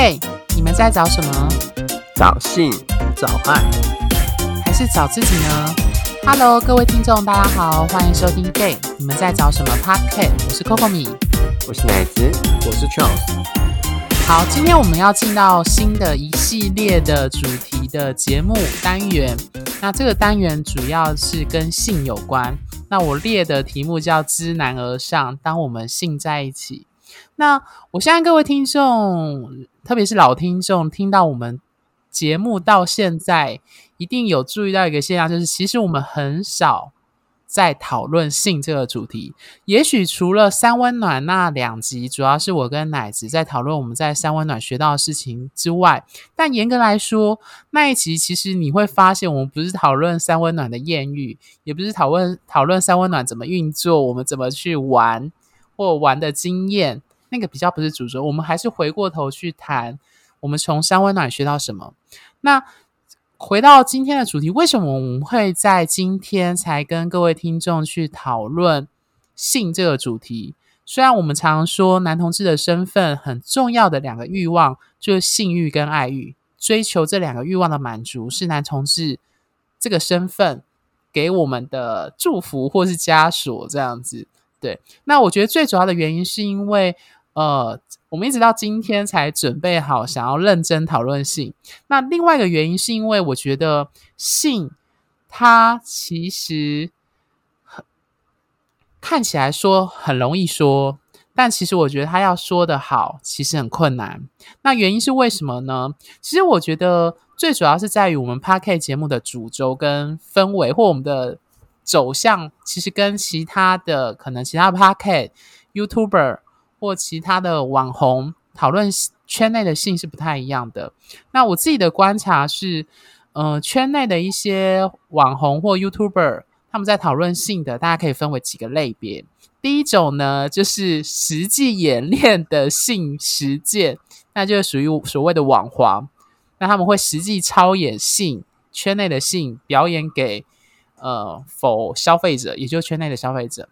Gay，你们在找什么？找性，找爱，还是找自己呢？Hello，各位听众，大家好，欢迎收听 Gay，你们在找什么 Podcast？我是 Coco 米，我是奶子，我是 Charles。好，今天我们要进到新的一系列的主题的节目单元。那这个单元主要是跟性有关。那我列的题目叫“知难而上”，当我们性在一起。那我相信各位听众，特别是老听众，听到我们节目到现在，一定有注意到一个现象，就是其实我们很少在讨论性这个主题。也许除了三温暖那两集，主要是我跟奶子在讨论我们在三温暖学到的事情之外，但严格来说，那一集其实你会发现，我们不是讨论三温暖的艳遇，也不是讨论讨论三温暖怎么运作，我们怎么去玩或玩的经验。那个比较不是主轴，我们还是回过头去谈我们从三温暖学到什么。那回到今天的主题，为什么我们会在今天才跟各位听众去讨论性这个主题？虽然我们常说男同志的身份很重要的两个欲望就是性欲跟爱欲，追求这两个欲望的满足是男同志这个身份给我们的祝福或是枷锁这样子。对，那我觉得最主要的原因是因为。呃，我们一直到今天才准备好想要认真讨论性。那另外一个原因是因为我觉得性它其实很看起来说很容易说，但其实我觉得他要说的好其实很困难。那原因是为什么呢？其实我觉得最主要是在于我们 p a r k 节目的主轴跟氛围，或我们的走向，其实跟其他的可能其他 p a r k YouTuber。或其他的网红讨论圈内的性是不太一样的。那我自己的观察是，呃，圈内的一些网红或 YouTuber 他们在讨论性的，大家可以分为几个类别。第一种呢，就是实际演练的性实践，那就是属于所谓的网黄。那他们会实际操演性圈内的性表演给呃否消费者，也就是圈内的消费者。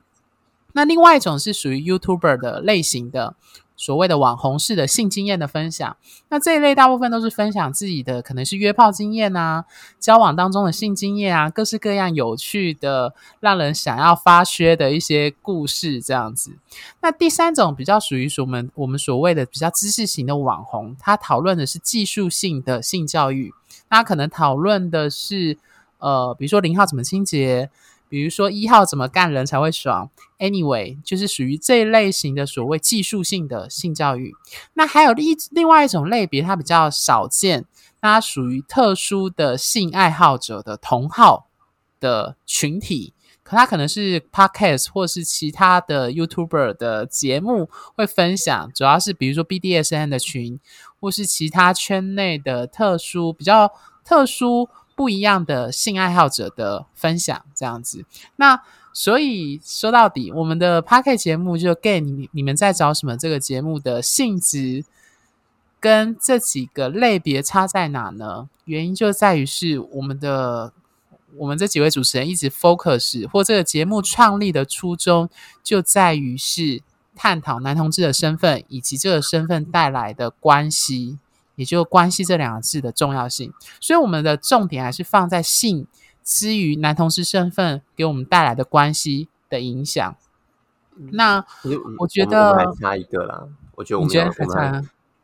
那另外一种是属于 YouTuber 的类型的，所谓的网红式的性经验的分享。那这一类大部分都是分享自己的，可能是约炮经验啊，交往当中的性经验啊，各式各样有趣的、让人想要发噱的一些故事这样子。那第三种比较属于我们我们所谓的比较知识型的网红，他讨论的是技术性的性教育，他可能讨论的是呃，比如说零号怎么清洁。比如说一号怎么干人才会爽？Anyway，就是属于这一类型的所谓技术性的性教育。那还有另另外一种类别，它比较少见，它属于特殊的性爱好者的同好的群体。可它可能是 Podcast 或是其他的 YouTuber 的节目会分享，主要是比如说 BDSN 的群，或是其他圈内的特殊比较特殊。不一样的性爱好者的分享，这样子。那所以说到底，我们的 p a r k 节目就 Gay，你你们在找什么？这个节目的性质跟这几个类别差在哪呢？原因就在于是我们的我们这几位主持人一直 focus，或这个节目创立的初衷就在于是探讨男同志的身份以及这个身份带来的关系。也就关系这两个字的重要性，所以我们的重点还是放在性之于男同事身份给我们带来的关系的影响。那我觉得还差一个啦，我觉得我们还差。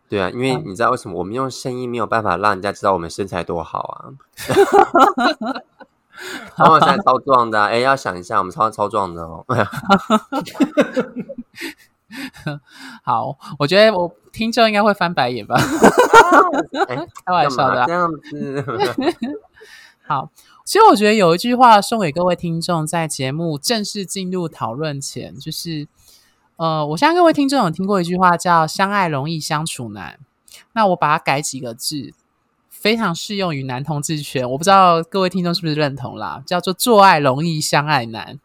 对啊，因为你知道为什么我们用声音没有办法让人家知道我们身材多好啊？我们现在超壮的，哎，要想一下，我们超超壮的哦。好，我觉得我听众应该会翻白眼吧？开玩笑的，这样子。好，其实我觉得有一句话送给各位听众，在节目正式进入讨论前，就是呃，我相信各位听众有听过一句话，叫“相爱容易相处难”。那我把它改几个字。非常适用于男同志圈，我不知道各位听众是不是认同啦？叫做“做爱容易相爱难”，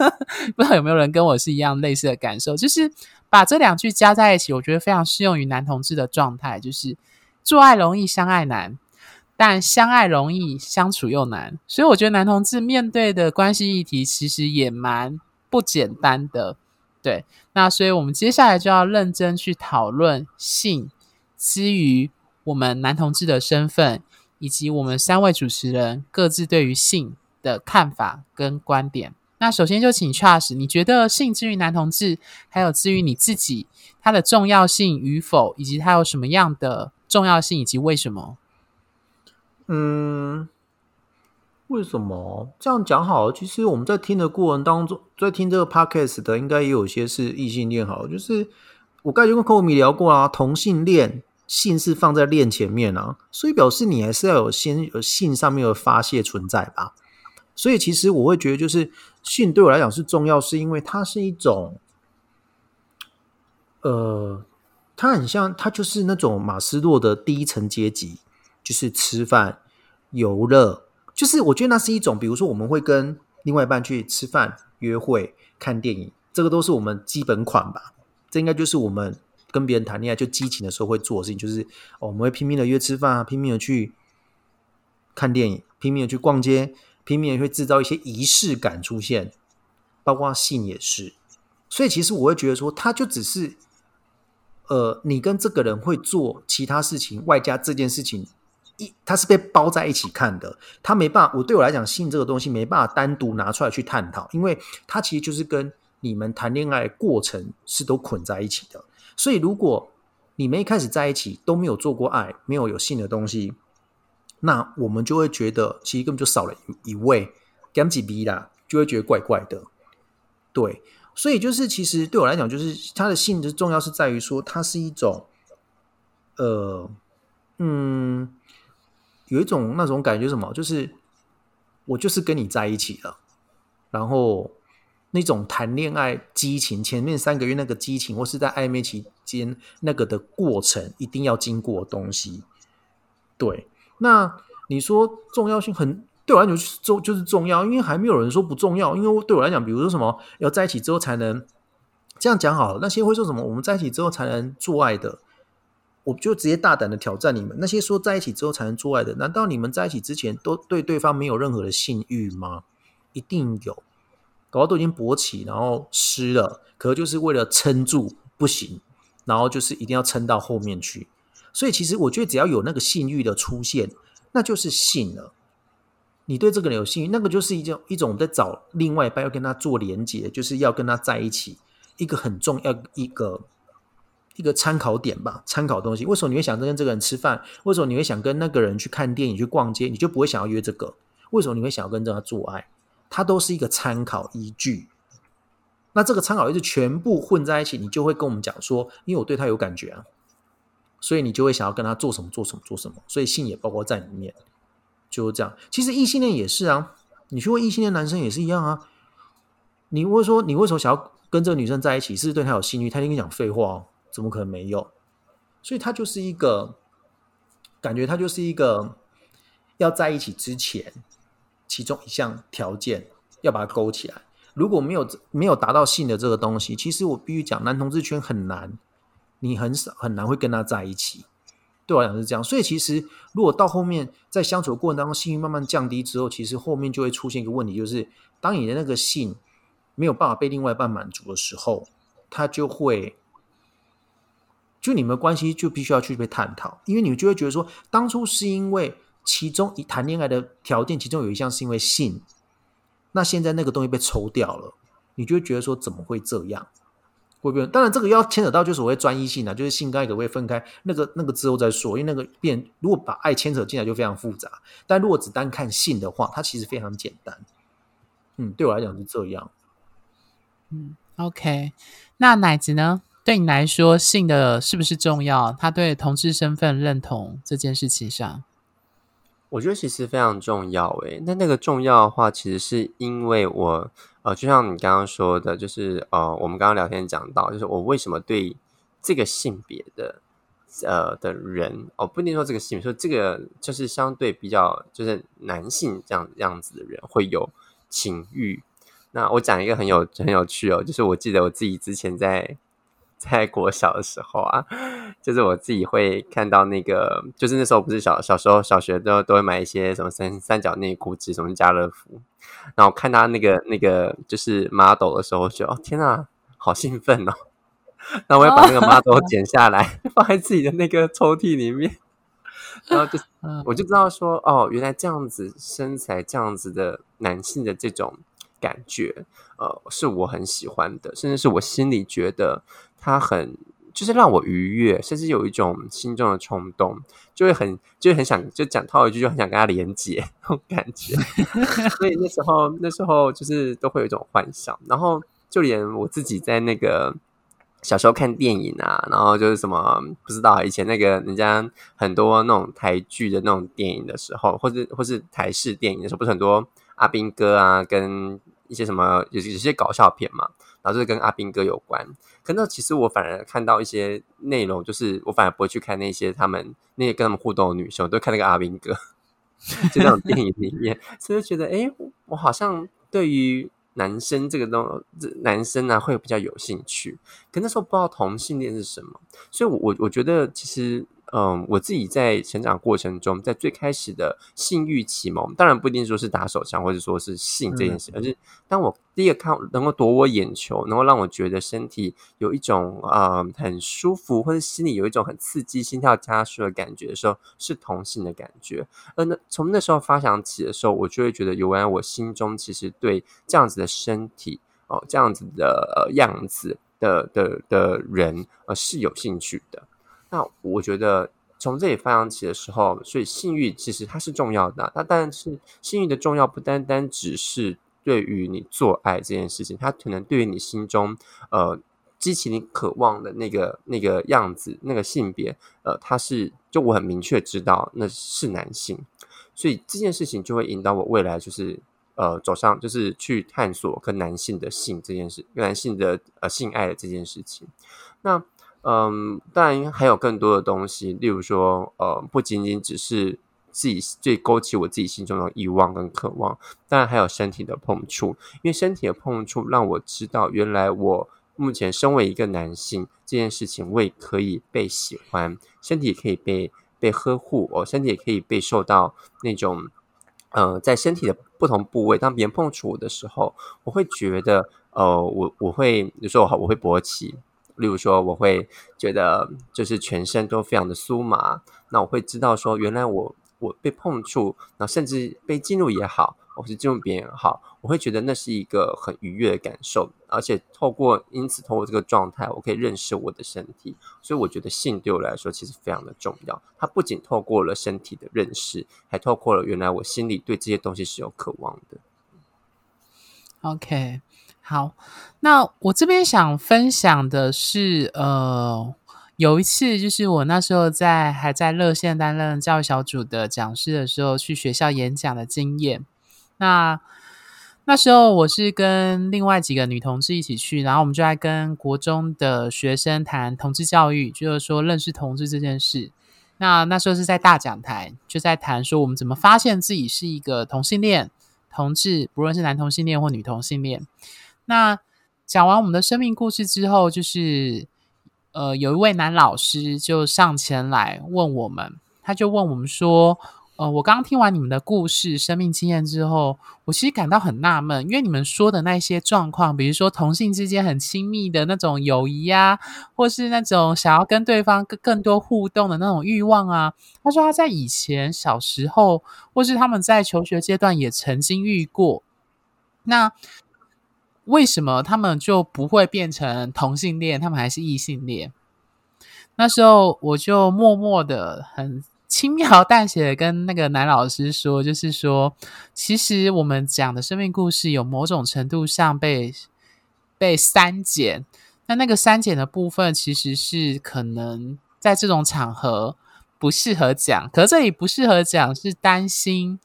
不知道有没有人跟我是一样类似的感受？就是把这两句加在一起，我觉得非常适用于男同志的状态，就是做爱容易相爱难，但相爱容易相处又难。所以我觉得男同志面对的关系议题其实也蛮不简单的。对，那所以我们接下来就要认真去讨论性。基于我们男同志的身份，以及我们三位主持人各自对于性的看法跟观点。那首先就请 Charles，你觉得性之于男同志，还有至于你自己，它的重要性与否，以及它有什么样的重要性，以及为什么？嗯，为什么这样讲好了？其实我们在听的过程当中，在听这个 podcast 的，应该也有些是异性恋。好，就是我刚才就跟寇米聊过啊，同性恋性是放在恋前面啊，所以表示你还是要有先有性上面的发泄存在吧。所以其实我会觉得，就是性对我来讲是重要，是因为它是一种，呃，它很像，它就是那种马斯洛的第一层阶级，就是吃饭、游乐，就是我觉得那是一种，比如说我们会跟另外一半去吃饭、约会、看电影，这个都是我们基本款吧。这应该就是我们跟别人谈恋爱就激情的时候会做的事情，就是哦我们会拼命的约吃饭啊，拼命的去看电影，拼命的去逛街。拼命的会制造一些仪式感出现，包括性也是。所以其实我会觉得说，他就只是，呃，你跟这个人会做其他事情，外加这件事情一，他是被包在一起看的。他没办法，我对我来讲，性这个东西没办法单独拿出来去探讨，因为它其实就是跟你们谈恋爱过程是都捆在一起的。所以如果你们一开始在一起都没有做过爱，没有有性的东西。那我们就会觉得，其实根本就少了一一位 g a m 几 B 啦，就会觉得怪怪的。对，所以就是其实对我来讲，就是它的性质重要是在于说，它是一种，呃，嗯，有一种那种感觉什么，就是我就是跟你在一起了，然后那种谈恋爱激情，前面三个月那个激情，或是在暧昧期间那个的过程，一定要经过东西，对。那你说重要性很对我来讲就是重就是重要，因为还没有人说不重要。因为对我来讲，比如说什么要在一起之后才能这样讲好了。那些会说什么我们在一起之后才能做爱的，我就直接大胆的挑战你们。那些说在一起之后才能做爱的，难道你们在一起之前都对对方没有任何的性欲吗？一定有，搞到都已经勃起，然后湿了，可就是为了撑住不行，然后就是一定要撑到后面去。所以，其实我觉得只要有那个性欲的出现，那就是性了。你对这个人有性欲，那个就是一种一种在找另外一半要跟他做连接，就是要跟他在一起，一个很重要一个一个参考点吧，参考东西。为什么你会想跟这个人吃饭？为什么你会想跟那个人去看电影、去逛街？你就不会想要约这个？为什么你会想要跟这个做爱？它都是一个参考依据。那这个参考依据全部混在一起，你就会跟我们讲说，因为我对他有感觉啊。所以你就会想要跟他做什么做什么做什么，所以性也包括在里面，就是这样。其实异性恋也是啊，你去问异性恋男生也是一样啊。你会说你为什么想要跟这个女生在一起？是对她有性欲？他跟你讲废话，哦怎么可能没有？所以他就是一个感觉，他就是一个要在一起之前，其中一项条件要把它勾起来。如果没有没有达到性的这个东西，其实我必须讲，男同志圈很难。你很少很难会跟他在一起，对我来讲是这样。所以其实如果到后面在相处的过程当中，性欲慢慢降低之后，其实后面就会出现一个问题，就是当你的那个性没有办法被另外一半满足的时候，他就会就你们关系就必须要去被探讨，因为你们就会觉得说，当初是因为其中一谈恋爱的条件，其中有一项是因为性，那现在那个东西被抽掉了，你就会觉得说怎么会这样？会变，当然这个要牵扯到就所谓专一性啊，就是性跟爱可不可以分开？那个那个之后再说，因为那个变如果把爱牵扯进来就非常复杂。但如果只单看性的话，它其实非常简单。嗯，对我来讲是这样。嗯，OK，那奶子呢？对你来说，性的是不是重要？他对同志身份认同这件事情上，我觉得其实非常重要。诶，那那个重要的话，其实是因为我。呃，就像你刚刚说的，就是呃，我们刚刚聊天讲到，就是我为什么对这个性别的呃的人，哦，不一定说这个性别，说这个就是相对比较就是男性这样样子的人会有情欲。那我讲一个很有很有趣哦，就是我记得我自己之前在。在国小的时候啊，就是我自己会看到那个，就是那时候不是小小时候小学都都会买一些什么三三角内裤，什么家乐福，然后看他那个那个就是 model 的时候，就哦天呐，好兴奋哦！然后我要把那个 model 剪下来，放在自己的那个抽屉里面。然后就我就知道说，哦，原来这样子身材这样子的男性的这种感觉，呃，是我很喜欢的，甚至是我心里觉得他很。就是让我愉悦，甚至有一种心中的冲动，就会很就会很想就讲套一句，就很想跟他连接那种感觉。所以那时候那时候就是都会有一种幻想，然后就连我自己在那个小时候看电影啊，然后就是什么不知道以前那个人家很多那种台剧的那种电影的时候，或者或是台式电影的时候，不是很多阿兵哥啊，跟一些什么有有些搞笑片嘛。然后就是跟阿兵哥有关，可那其实我反而看到一些内容，就是我反而不会去看那些他们那些跟他们互动的女生，我都看那个阿兵哥，就那种电影里面，所以觉得哎，我好像对于男生这个东男生呢会比较有兴趣，可那时候不知道同性恋是什么，所以我我我觉得其实。嗯，我自己在成长过程中，在最开始的性欲启蒙，当然不一定说是打手枪，或者说是性这件事，而是当我第一个看能够夺我眼球，能够让我觉得身体有一种啊很舒服，或者心里有一种很刺激、心跳加速的感觉的时候，是同性的感觉。而那从那时候发想起的时候，我就会觉得，原来我心中其实对这样子的身体哦，这样子的呃样子的的的人，呃，是有兴趣的。那我觉得从这里发扬起的时候，所以性欲其实它是重要的。那但是性欲的重要不单单只是对于你做爱这件事情，它可能对于你心中呃激起你渴望的那个那个样子、那个性别，呃，它是就我很明确知道那是男性，所以这件事情就会引导我未来就是呃走上就是去探索跟男性的性这件事，男性的呃性爱的这件事情。那嗯，当然还有更多的东西，例如说，呃，不仅仅只是自己最勾起我自己心中的欲望跟渴望，当然还有身体的碰触，因为身体的碰触让我知道，原来我目前身为一个男性，这件事情我也可以被喜欢，身体可以被被呵护，我身体也可以被受到那种，呃，在身体的不同部位，当别人碰触我的时候，我会觉得，呃，我我会，有时候我会勃起。例如说，我会觉得就是全身都非常的酥麻，那我会知道说，原来我我被碰触，那甚至被进入也好，或是进入别人也好，我会觉得那是一个很愉悦的感受，而且透过因此透过这个状态，我可以认识我的身体，所以我觉得性对我来说其实非常的重要。它不仅透过了身体的认识，还透过了原来我心里对这些东西是有渴望的。OK。好，那我这边想分享的是，呃，有一次就是我那时候在还在热线担任教育小组的讲师的时候，去学校演讲的经验。那那时候我是跟另外几个女同志一起去，然后我们就在跟国中的学生谈同志教育，就是说认识同志这件事。那那时候是在大讲台，就在谈说我们怎么发现自己是一个同性恋同志，不论是男同性恋或女同性恋。那讲完我们的生命故事之后，就是呃，有一位男老师就上前来问我们，他就问我们说：“呃，我刚听完你们的故事、生命经验之后，我其实感到很纳闷，因为你们说的那些状况，比如说同性之间很亲密的那种友谊啊，或是那种想要跟对方更更多互动的那种欲望啊，他说他在以前小时候，或是他们在求学阶段也曾经遇过。”那为什么他们就不会变成同性恋？他们还是异性恋？那时候我就默默的、很轻描淡写的跟那个男老师说，就是说，其实我们讲的生命故事有某种程度上被被删减。那那个删减的部分，其实是可能在这种场合不适合讲。可这里不适合讲，是担心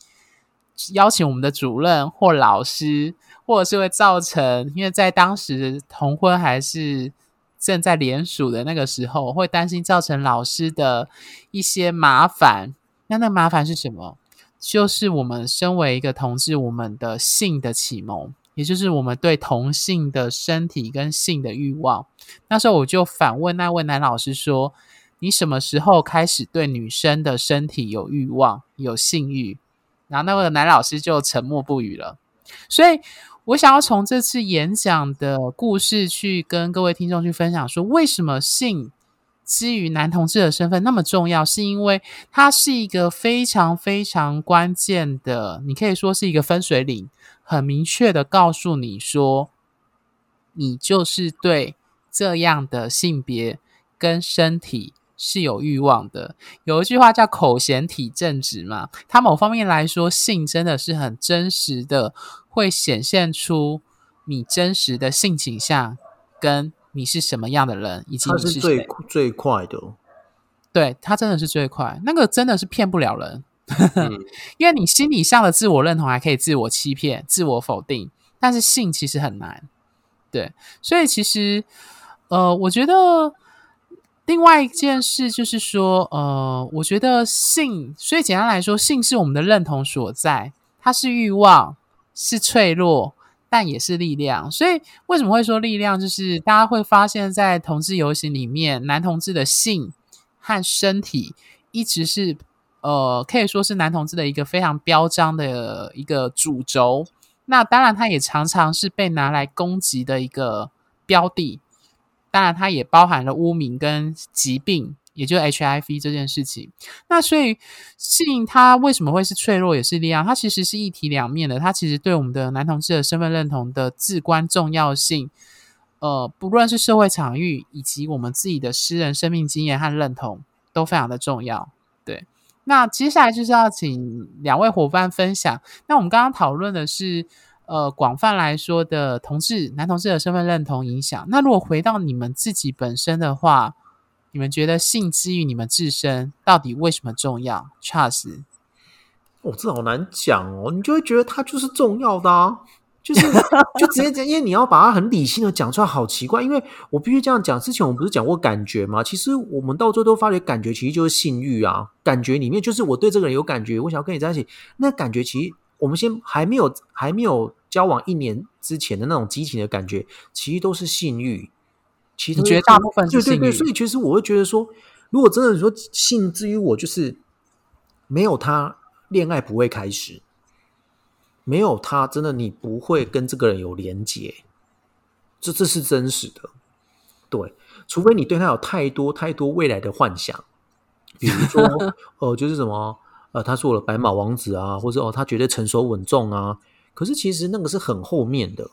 邀请我们的主任或老师。或者是会造成，因为在当时同婚还是正在联署的那个时候，会担心造成老师的一些麻烦。那那麻烦是什么？就是我们身为一个同志，我们的性的启蒙，也就是我们对同性的身体跟性的欲望。那时候我就反问那位男老师说：“你什么时候开始对女生的身体有欲望、有性欲？”然后那位男老师就沉默不语了。所以。我想要从这次演讲的故事去跟各位听众去分享，说为什么性基于男同志的身份那么重要，是因为它是一个非常非常关键的，你可以说是一个分水岭，很明确的告诉你说，你就是对这样的性别跟身体。是有欲望的，有一句话叫“口嫌体正直”嘛。它某方面来说，性真的是很真实的，会显现出你真实的性倾向，跟你是什么样的人，以及你是最最快的。对，它真的是最快，那个真的是骗不了人，因为你心理上的自我认同还可以自我欺骗、自我否定，但是性其实很难。对，所以其实，呃，我觉得。另外一件事就是说，呃，我觉得性，所以简单来说，性是我们的认同所在，它是欲望，是脆弱，但也是力量。所以为什么会说力量？就是大家会发现，在同志游行里面，男同志的性和身体一直是，呃，可以说是男同志的一个非常标章的一个主轴。那当然，它也常常是被拿来攻击的一个标的。当然，它也包含了污名跟疾病，也就是 HIV 这件事情。那所以性它为什么会是脆弱也是力量？它其实是一体两面的。它其实对我们的男同志的身份认同的至关重要性，呃，不论是社会场域以及我们自己的私人生命经验和认同，都非常的重要。对，那接下来就是要请两位伙伴分享。那我们刚刚讨论的是。呃，广泛来说的同志、男同志的身份认同影响。那如果回到你们自己本身的话，你们觉得性基于你们自身到底为什么重要？Charles，哦，这好难讲哦。你就会觉得它就是重要的啊，就是 就直接讲，因为你要把它很理性的讲出来，好奇怪。因为我必须这样讲，之前我们不是讲过感觉吗？其实我们到最后都发觉，感觉其实就是性欲啊。感觉里面就是我对这个人有感觉，我想要跟你在一起。那感觉其实我们先还没有还没有。交往一年之前的那种激情的感觉，其实都是性欲。其实绝大部分是性欲，所以其实我会觉得说，如果真的说性至于我，就是没有他，恋爱不会开始；没有他，真的你不会跟这个人有连结。这这是真实的。对，除非你对他有太多太多未来的幻想，比如说，哦，就是什么，呃，他是我的白马王子啊，或者哦，他绝对成熟稳重啊。可是其实那个是很后面的，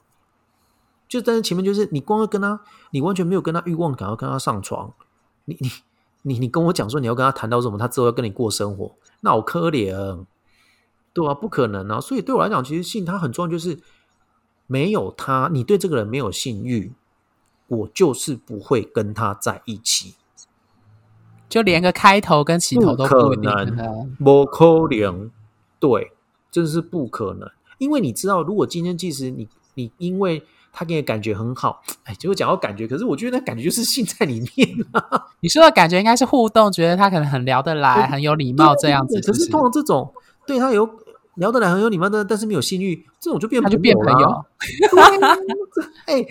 就但是前面就是你光要跟他，你完全没有跟他欲望，感要跟他上床，你你你你跟我讲说你要跟他谈到什么，他之后要跟你过生活，那好可怜，对吧？不可能啊！所以对我来讲，其实性它很重要，就是没有他，你对这个人没有性欲，我就是不会跟他在一起，就连个开头跟起头都不可能，不可能，对，这是不可能。因为你知道，如果今天即使你你因为他给你感觉很好，哎，结果讲到感觉，可是我觉得那感觉就是性在里面啊。你说的感觉应该是互动，觉得他可能很聊得来，很有礼貌这样子。可是通常这种对他有聊得来、很有礼貌的，但是没有性欲，这种就变他就变朋友。哎，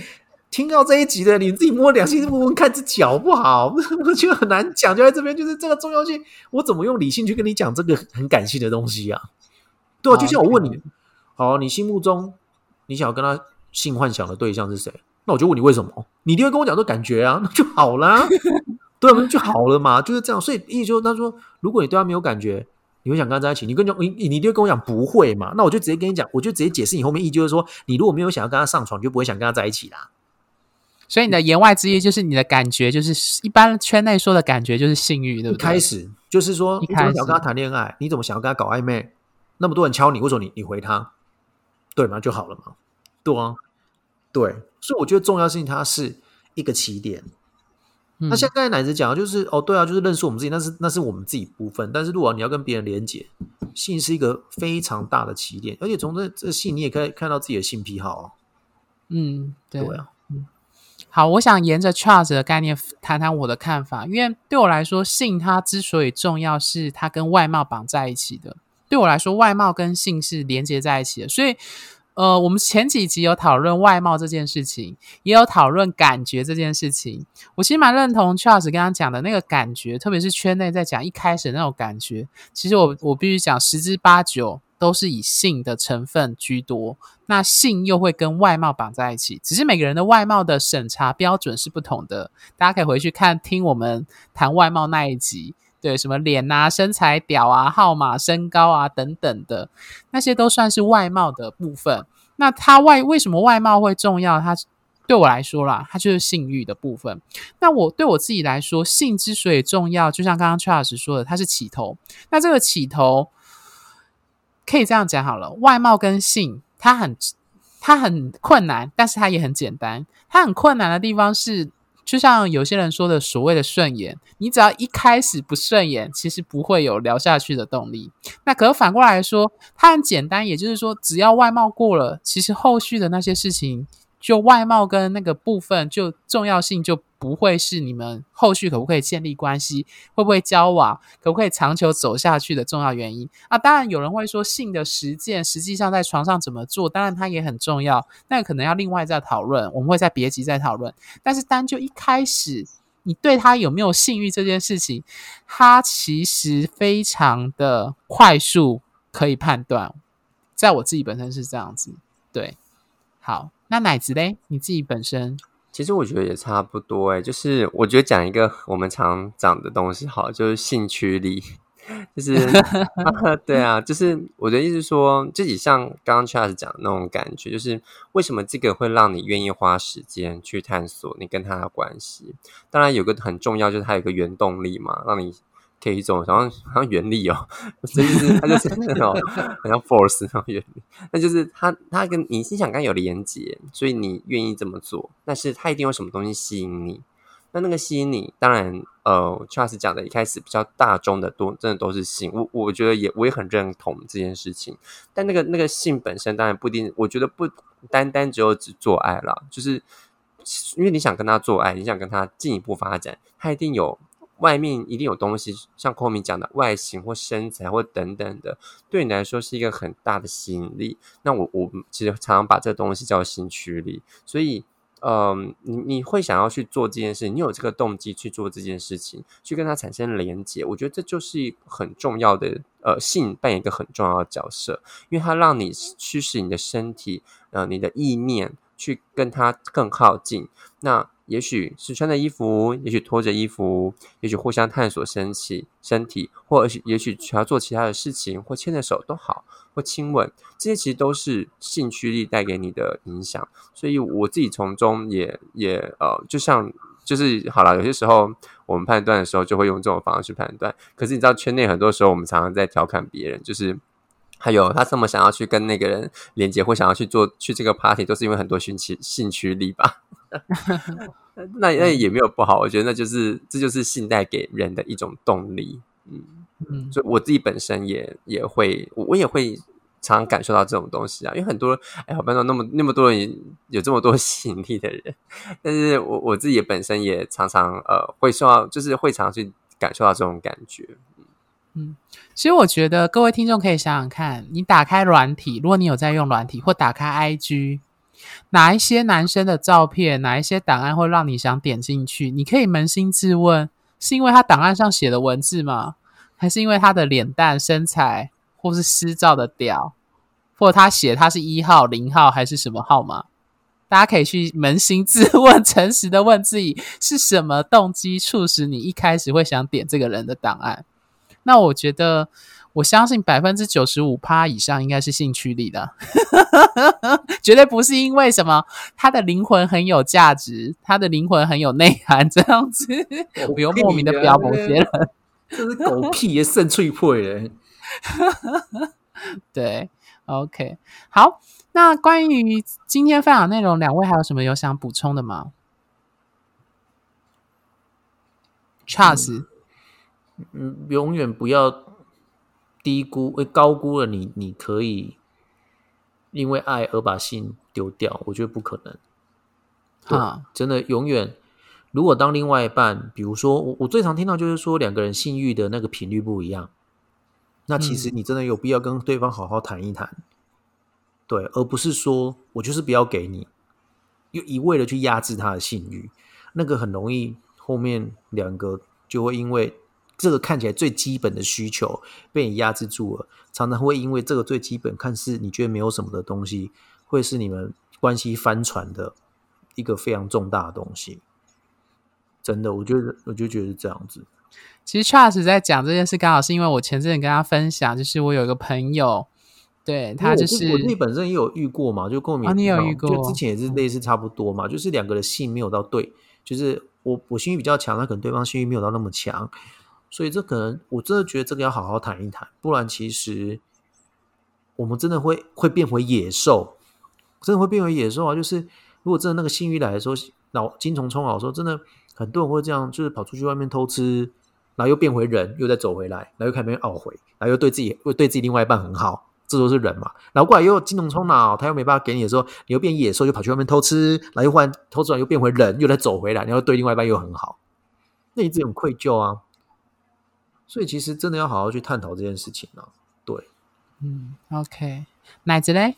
听到这一集的，你自己摸良心问问看，这脚不好，我觉得很难讲。就在这边，就是这个重要性，我怎么用理性去跟你讲这个很感性的东西啊？对啊，就像我问你。好，你心目中你想要跟他性幻想的对象是谁？那我就问你为什么？你一定会跟我讲说感觉啊，那就好啦，对，就好了嘛，就是这样。所以意思就是，他说，如果你对他没有感觉，你会想跟他在一起？你跟讲你你一定会跟我讲不会嘛？那我就直接跟你讲，我就直接解释你后面意，就是说，你如果没有想要跟他上床，你就不会想跟他在一起啦。所以你的言外之意就是你的感觉，就是一般圈内说的感觉，就是性欲，对不对？开始就是说，你怎么想跟他谈恋爱？你怎么想要跟他搞暧昧？那么多人敲你，为什么你你回他？对嘛就好了嘛，对啊，对，所以我觉得重要性它是一个起点。那像刚才奶子讲的，就是哦，对啊，就是认识我们自己，那是那是我们自己部分。但是如果你要跟别人连接，性是一个非常大的起点，而且从这这性你也可以看到自己的性癖好。嗯，对啊，嗯，好，我想沿着 Charles 的概念谈谈我的看法，因为对我来说，性它之所以重要，是它跟外貌绑在一起的。对我来说，外貌跟性是连接在一起的，所以，呃，我们前几集有讨论外貌这件事情，也有讨论感觉这件事情。我其实蛮认同 Charles 跟他讲的那个感觉，特别是圈内在讲一开始那种感觉，其实我我必须讲十之八九都是以性的成分居多，那性又会跟外貌绑在一起，只是每个人的外貌的审查标准是不同的。大家可以回去看听我们谈外貌那一集，对，什么脸啊、身材、屌啊、号码、身高啊等等的，那些都算是外貌的部分。那它外为什么外貌会重要？它对我来说啦，它就是性欲的部分。那我对我自己来说，性之所以重要，就像刚刚 Charles 说的，它是起头。那这个起头可以这样讲好了，外貌跟性，它很它很困难，但是它也很简单。它很困难的地方是，就像有些人说的，所谓的顺眼，你只要一开始不顺眼，其实不会有聊下去的动力。那可反过来说，它很简单，也就是说，只要外貌过了，其实后续的那些事情。就外貌跟那个部分，就重要性就不会是你们后续可不可以建立关系，会不会交往，可不可以长久走下去的重要原因啊。当然有人会说性的实践，实际上在床上怎么做，当然它也很重要，那可能要另外再讨论，我们会在别集再讨论。但是单就一开始，你对他有没有性欲这件事情，它其实非常的快速可以判断，在我自己本身是这样子，对，好。那奶子嘞？你自己本身其实我觉得也差不多哎，就是我觉得讲一个我们常讲的东西，好，就是兴趣力，就是 对啊，就是我的意思说，自己像刚刚 Charles 讲的那种感觉，就是为什么这个会让你愿意花时间去探索你跟他的关系？当然有个很重要，就是它有个原动力嘛，让你。可以一种好像好像原力哦，所以就是它就是那种 好像 force 那种原理，那就是它它跟你心想刚有连接，所以你愿意这么做。但是它一定有什么东西吸引你，那那个吸引你，当然呃，Charles 讲的一开始比较大众的多，真的都是性。我我觉得也我也很认同这件事情。但那个那个性本身当然不一定，我觉得不单单只有只做爱啦，就是因为你想跟他做爱，你想跟他进一步发展，他一定有。外面一定有东西，像寇明讲的外形或身材或等等的，对你来说是一个很大的吸引力。那我我其实常常把这东西叫性驱力。所以，嗯，你你会想要去做这件事，你有这个动机去做这件事情，去跟他产生连接。我觉得这就是一很重要的，呃，性扮演一个很重要的角色，因为它让你驱使你的身体，呃，你的意念去跟他更靠近。那也许是穿着衣服，也许脱着衣服，也许互相探索身体、身体，或者也许需要做其他的事情，或牵着手都好，或亲吻，这些其实都是性驱力带给你的影响。所以我自己从中也也呃，就像就是好了，有些时候我们判断的时候就会用这种方式去判断。可是你知道，圈内很多时候我们常常在调侃别人，就是还有他这么想要去跟那个人连接，或想要去做去这个 party，都是因为很多兴趣兴趣力吧。那那也没有不好，我觉得那就是这就是信贷给人的一种动力，嗯嗯，所以我自己本身也也会，我也会常常感受到这种东西啊，因为很多哎，我班上那么那么多人有这么多 吸引力的人，但是我我自己本身也常常呃会受到，就是会常去感受到这种感觉，嗯，其实我觉得各位听众可以想想看，你打开软体，如果你有在用软体，或打开 IG。哪一些男生的照片，哪一些档案会让你想点进去？你可以扪心自问：是因为他档案上写的文字吗？还是因为他的脸蛋、身材，或是私照的屌，或者他写他是一号、零号还是什么号码？大家可以去扪心自问，诚实的问自己：是什么动机促使你一开始会想点这个人的档案？那我觉得。我相信百分之九十五趴以上应该是兴趣力的，绝对不是因为什么他的灵魂很有价值，他的灵魂很有内涵这样子，不用莫名的标某些人，这是狗屁也肾脆破人。对，OK，好，那关于今天分享内容，两位还有什么有想补充的吗？Charles，嗯，永远不要。低估会高估了你，你可以因为爱而把性丢掉，我觉得不可能。啊，真的永远，如果当另外一半，比如说我，我最常听到就是说两个人性欲的那个频率不一样，那其实你真的有必要跟对方好好谈一谈，对，而不是说我就是不要给你，又一味的去压制他的性欲，那个很容易后面两个就会因为。这个看起来最基本的需求被你压制住了，常常会因为这个最基本看似你觉得没有什么的东西，会是你们关系翻船的一个非常重大的东西。真的，我觉得我就觉得是这样子。其实 Charles 在讲这件事，刚好是因为我前阵子跟他分享，就是我有一个朋友，对他就是我自己本身也有遇过嘛，就跟我们、哦你有遇过就之前也是类似差不多嘛，就是两个的性没有到对，就是我我性欲比较强，那可能对方性欲没有到那么强，所以这可能我真的觉得这个要好好谈一谈，不然其实我们真的会会变回野兽，真的会变回野兽啊！就是如果真的那个性欲来的时候，脑金虫冲脑的时候，真的很多人会这样，就是跑出去外面偷吃，然后又变回人，又再走回来，然后又开始变懊悔，然后又对自己又对自己另外一半很好，这都是人嘛。然后过来又金虫冲脑，他又没办法给你的时候，你又变野兽，又跑去外面偷吃，然后又换偷吃完又变回人，又再走回来，然后对另外一半又很好，那你这种愧疚啊。所以其实真的要好好去探讨这件事情啊。对，嗯，OK，奶子嘞，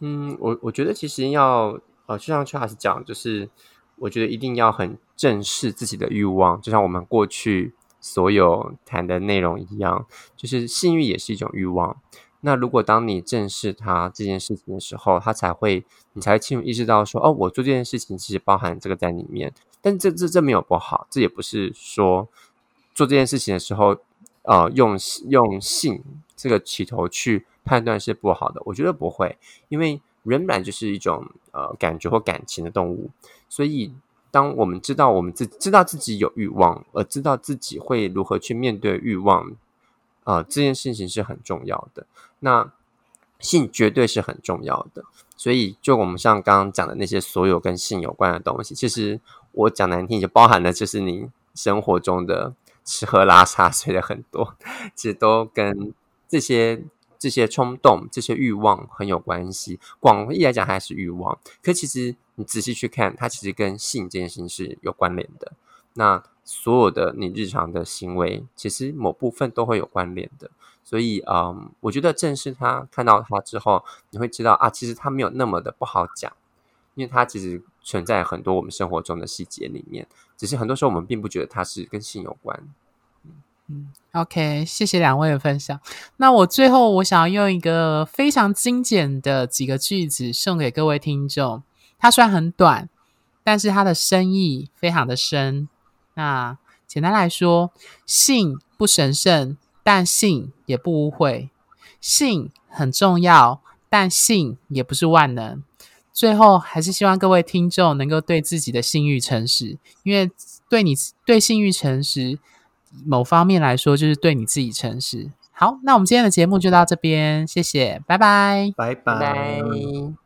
嗯，我我觉得其实要呃，就像 Charles 讲，就是我觉得一定要很正视自己的欲望，就像我们过去所有谈的内容一样，就是性欲也是一种欲望。那如果当你正视它这件事情的时候，它才会你才会清楚意识到说，哦，我做这件事情其实包含这个在里面。但这这这没有不好，这也不是说做这件事情的时候，呃，用用性这个起头去判断是不好的。我觉得不会，因为人本来就是一种呃感觉或感情的动物，所以当我们知道我们自知道自己有欲望，而知道自己会如何去面对欲望，呃，这件事情是很重要的。那性绝对是很重要的，所以就我们像刚刚讲的那些所有跟性有关的东西，其实我讲难听，就包含了就是你生活中的吃喝拉撒 睡的很多，其实都跟这些这些冲动、这些欲望很有关系。广义来讲，还是欲望，可其实你仔细去看，它其实跟性这件事情是有关联的。那所有的你日常的行为，其实某部分都会有关联的。所以，嗯，我觉得正是他看到它之后，你会知道啊，其实它没有那么的不好讲，因为它其实存在很多我们生活中的细节里面，只是很多时候我们并不觉得它是跟性有关。嗯 OK，谢谢两位的分享。那我最后我想要用一个非常精简的几个句子送给各位听众。它虽然很短，但是它的深意非常的深。那简单来说，性不神圣，但性也不污秽；性很重要，但性也不是万能。最后，还是希望各位听众能够对自己的性欲诚实，因为对你对性欲诚实，某方面来说就是对你自己诚实。好，那我们今天的节目就到这边，谢谢，拜拜。拜拜拜。